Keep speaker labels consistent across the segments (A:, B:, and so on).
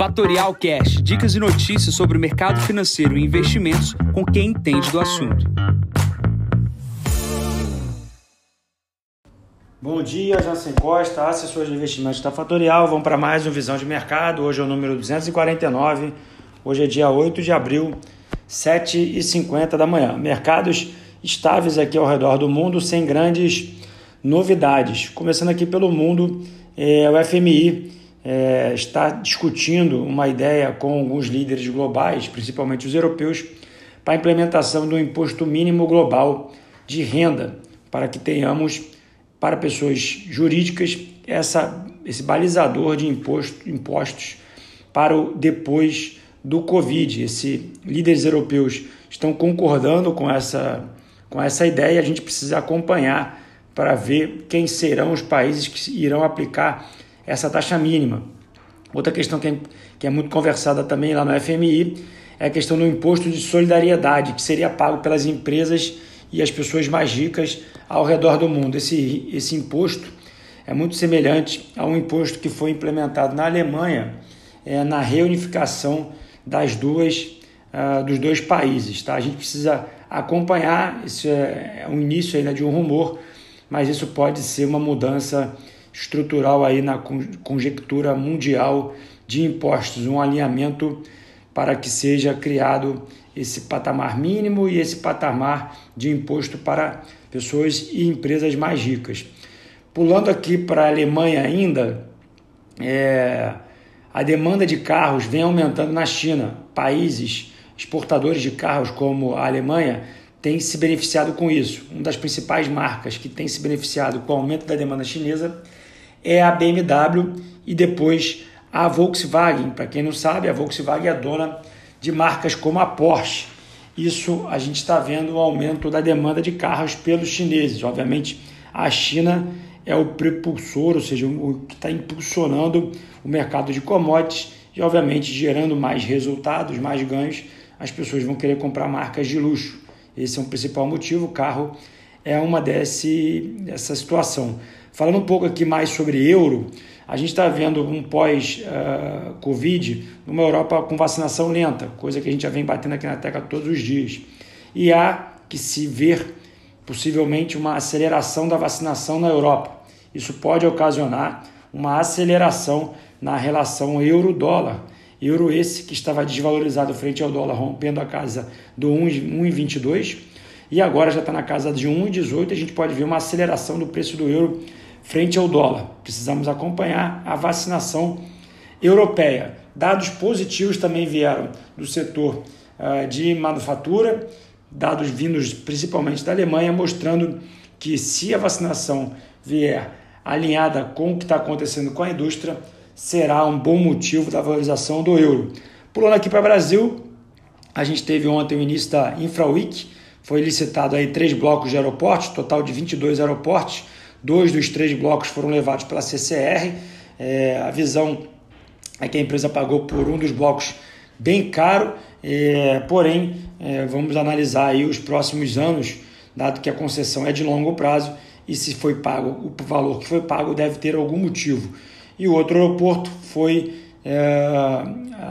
A: Fatorial Cash, dicas e notícias sobre o mercado financeiro e investimentos com quem entende do assunto.
B: Bom dia, Jansen Costa, assessor de investimentos da Fatorial. Vamos para mais um Visão de Mercado. Hoje é o número 249. Hoje é dia 8 de abril, 7h50 da manhã. Mercados estáveis aqui ao redor do mundo, sem grandes novidades. Começando aqui pelo mundo, é, o FMI é, está discutindo uma ideia com alguns líderes globais, principalmente os europeus, para a implementação do imposto mínimo global de renda, para que tenhamos, para pessoas jurídicas, essa, esse balizador de imposto, impostos para o depois do Covid. Esses líderes europeus estão concordando com essa, com essa ideia, a gente precisa acompanhar para ver quem serão os países que irão aplicar essa taxa mínima. Outra questão que é, que é muito conversada também lá no FMI é a questão do imposto de solidariedade, que seria pago pelas empresas e as pessoas mais ricas ao redor do mundo. Esse, esse imposto é muito semelhante a um imposto que foi implementado na Alemanha é, na reunificação das duas, uh, dos dois países. Tá? A gente precisa acompanhar, isso é, é um início ainda de um rumor, mas isso pode ser uma mudança estrutural aí na conjectura mundial de impostos, um alinhamento para que seja criado esse patamar mínimo e esse patamar de imposto para pessoas e empresas mais ricas. Pulando aqui para a Alemanha ainda, é, a demanda de carros vem aumentando na China. Países exportadores de carros como a Alemanha têm se beneficiado com isso. Uma das principais marcas que tem se beneficiado com o aumento da demanda chinesa é a BMW e depois a Volkswagen. Para quem não sabe, a Volkswagen é dona de marcas como a Porsche. Isso a gente está vendo o aumento da demanda de carros pelos chineses. Obviamente, a China é o propulsor, ou seja, o que está impulsionando o mercado de commodities e, obviamente, gerando mais resultados, mais ganhos. As pessoas vão querer comprar marcas de luxo. Esse é o principal motivo. O carro é uma desse, dessa situação. Falando um pouco aqui mais sobre euro, a gente está vendo um pós-Covid numa Europa com vacinação lenta, coisa que a gente já vem batendo aqui na tecla todos os dias. E há que se ver possivelmente uma aceleração da vacinação na Europa. Isso pode ocasionar uma aceleração na relação euro-dólar. Euro esse que estava desvalorizado frente ao dólar, rompendo a casa do 1,22 e agora já está na casa de 1,18. A gente pode ver uma aceleração do preço do euro frente ao dólar. Precisamos acompanhar a vacinação europeia. Dados positivos também vieram do setor uh, de manufatura, dados vindos principalmente da Alemanha, mostrando que se a vacinação vier alinhada com o que está acontecendo com a indústria, será um bom motivo da valorização do euro. Pulando aqui para o Brasil, a gente teve ontem o início da InfraWeek, foi licitado aí três blocos de aeroportos, total de 22 aeroportos, Dois dos três blocos foram levados pela CCR. É, a visão é que a empresa pagou por um dos blocos bem caro, é, porém, é, vamos analisar aí os próximos anos, dado que a concessão é de longo prazo e se foi pago, o valor que foi pago deve ter algum motivo. E o outro aeroporto foi é,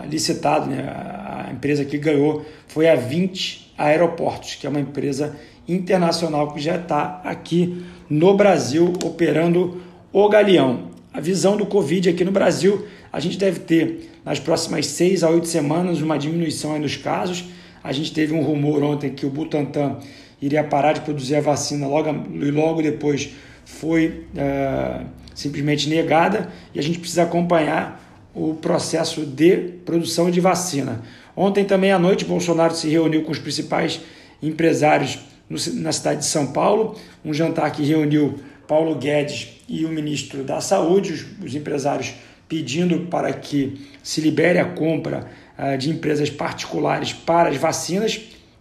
B: licitado, né, a empresa que ganhou foi a 20 Aeroportos, que é uma empresa internacional que já está aqui no Brasil operando o Galeão. A visão do Covid aqui no Brasil, a gente deve ter nas próximas seis a oito semanas uma diminuição nos casos. A gente teve um rumor ontem que o Butantan iria parar de produzir a vacina logo, e logo depois foi é, simplesmente negada e a gente precisa acompanhar o processo de produção de vacina. Ontem também à noite, Bolsonaro se reuniu com os principais empresários na cidade de São Paulo, um jantar que reuniu Paulo Guedes e o ministro da Saúde, os, os empresários pedindo para que se libere a compra uh, de empresas particulares para as vacinas.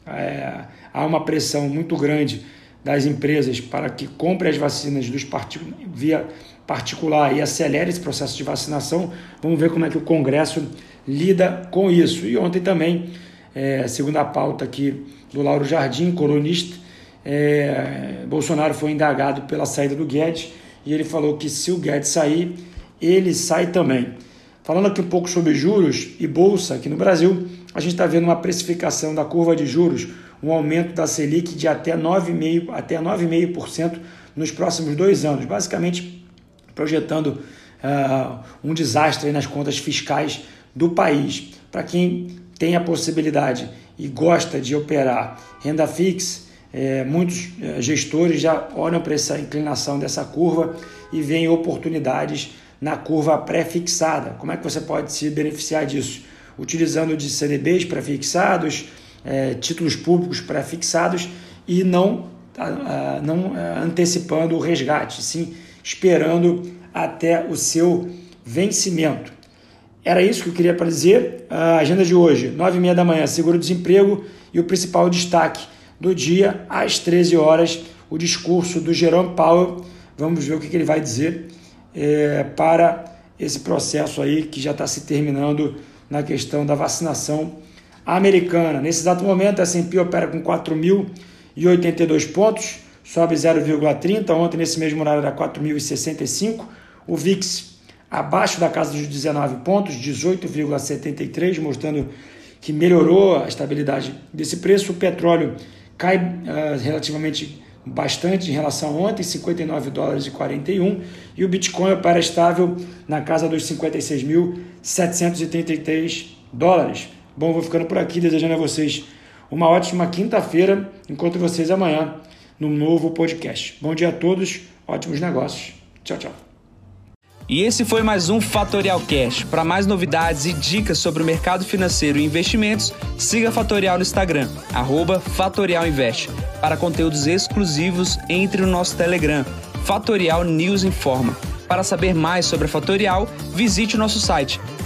B: Uh, há uma pressão muito grande das empresas para que compre as vacinas dos partic via particular e acelere esse processo de vacinação. Vamos ver como é que o Congresso lida com isso. E ontem também, é, segundo a pauta aqui do Lauro Jardim, colunista, é, Bolsonaro foi indagado pela saída do Guedes e ele falou que se o Guedes sair, ele sai também. Falando aqui um pouco sobre juros e bolsa aqui no Brasil, a gente está vendo uma precificação da curva de juros, um aumento da Selic de até 9,5% até 9,5% nos próximos dois anos, basicamente projetando uh, um desastre nas contas fiscais do país. Para quem tem a possibilidade e gosta de operar renda fixa, é, muitos é, gestores já olham para essa inclinação dessa curva e veem oportunidades na curva pré-fixada. Como é que você pode se beneficiar disso? Utilizando de CDBs pré-fixados, é, títulos públicos pré-fixados e não, a, a, não a, antecipando o resgate, sim esperando até o seu vencimento. Era isso que eu queria para dizer. A agenda de hoje, 9h30 da manhã, seguro-desemprego e o principal destaque do dia, às 13 horas, o discurso do Jerome Powell. Vamos ver o que, que ele vai dizer é, para esse processo aí que já está se terminando na questão da vacinação americana. Nesse exato momento, a S&P opera com 4.082 pontos, sobe 0,30. Ontem, nesse mesmo horário, era 4.065. O VIX abaixo da casa dos 19 pontos, 18,73, mostrando que melhorou a estabilidade desse preço. O petróleo cai uh, relativamente bastante em relação a ontem, 59 dólares e 41, e o Bitcoin opera estável na casa dos 56.733 dólares. Bom, vou ficando por aqui, desejando a vocês uma ótima quinta-feira. Encontro vocês amanhã no novo podcast. Bom dia a todos, ótimos negócios. Tchau, tchau.
A: E esse foi mais um Fatorial Cash. Para mais novidades e dicas sobre o mercado financeiro e investimentos, siga Fatorial no Instagram, @fatorialinvest. Para conteúdos exclusivos, entre no nosso Telegram, Fatorial News Informa. Para saber mais sobre a Fatorial, visite o nosso site